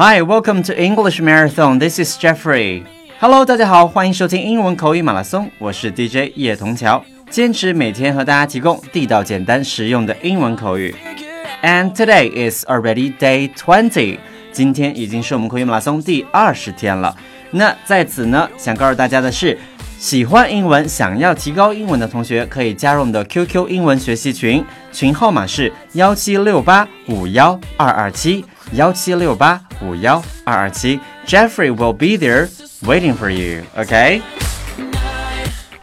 Hi, welcome to English Marathon. This is Jeffrey. Hello，大家好，欢迎收听英文口语马拉松，我是 DJ 叶童桥，坚持每天和大家提供地道、简单、实用的英文口语。And today is already day twenty. 今天已经是我们口语马拉松第二十天了。那在此呢，想告诉大家的是，喜欢英文、想要提高英文的同学，可以加入我们的 QQ 英文学习群，群号码是幺七六八五幺二二七幺七六八五幺二二七。Jeffrey will be there waiting for you. Okay.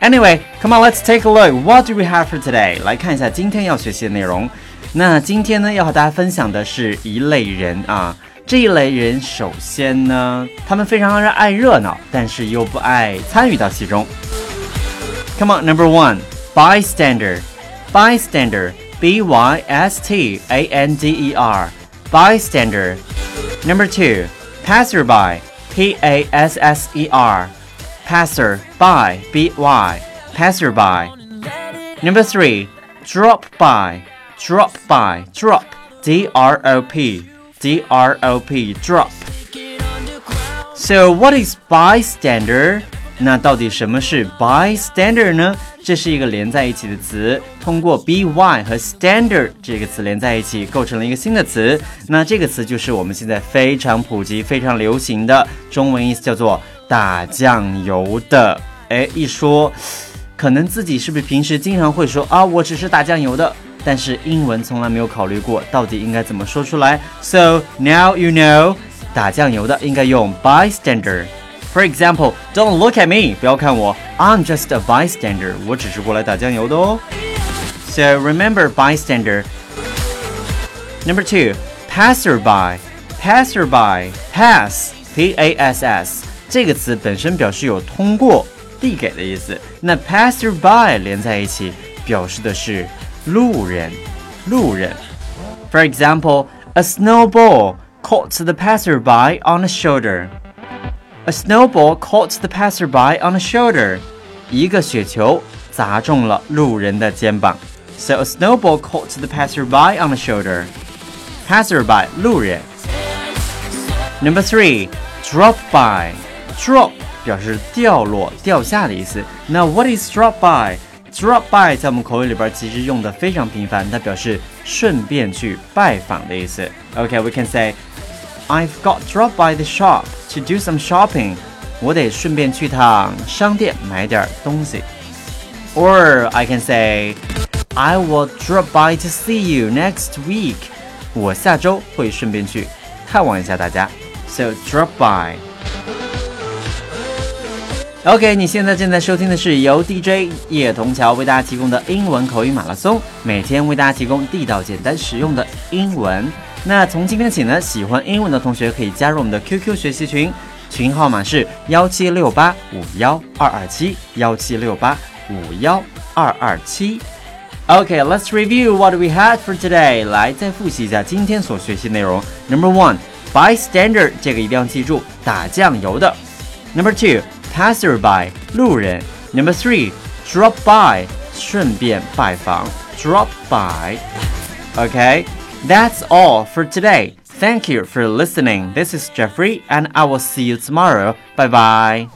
Anyway, come on, let's take a look. What do we have for today? 来看一下今天要学习的内容。那今天呢，要和大家分享的是一类人啊。这一类人，首先呢，他们非常的爱热闹，但是又不爱参与到其中。Come on, number one, bystander, bystander, b y s t a n d e r, bystander. Number two, passerby, p a s s e r, passer by, b y, passerby. Number three, drop by, drop by, drop, d r o p. D R O P drop. So what is bystander? 那到底什么是 bystander 呢？ 这是一个连在一起的词，通过 by 和 standard 这个词连在一起，构成了一个新的词。那这个词就是我们现在非常普及、非常流行的中文意思，叫做打酱油的。哎，一说，可能自己是不是平时经常会说啊，我只是打酱油的。但是英文从来没有考虑过到底应该怎么说出来。So now you know，打酱油的应该用 bystander。For example, don't look at me，不要看我，I'm just a bystander，我只是过来打酱油的哦。So remember bystander. Number two, passerby. Passerby, pass, P-A-S-S，这个词本身表示有通过、递给的意思。那 passerby 连在一起，表示的是路人，路人。For example, a snowball caught the passerby on the shoulder. A snowball caught the passerby on the shoulder. 一个雪球砸中了路人的肩膀。So a snowball caught the passerby on the shoulder. Passerby 路人。Number three, drop by. Drop 表示掉落、掉下的意思。那 what is drop by? Drop by 在我们口语里边其实用的非常频繁，它表示顺便去拜访的意思。OK，we can say I've got drop by the shop to do some shopping。我得顺便去趟商店买点东西。Or I can say I will drop by to see you next week。我下周会顺便去看望一下大家。So drop by。OK，你现在正在收听的是由 DJ 叶童桥为大家提供的英文口语马拉松，每天为大家提供地道、简单、实用的英文。 那从今天起呢，喜欢英文的同学可以加入我们的 QQ 学习群，群号码是幺七六八五幺二二七幺七六八五幺二二七。OK，let's review what we had for today。来，再复习一下今天所学习内容。Number one，bystander，这个一定要记住，打酱油的。Number two。passerby 路人。Number three, drop by 顺便拜访 drop by。OK that's all for today. Thank you for listening. This is Jeffrey, and I will see you tomorrow. Bye bye.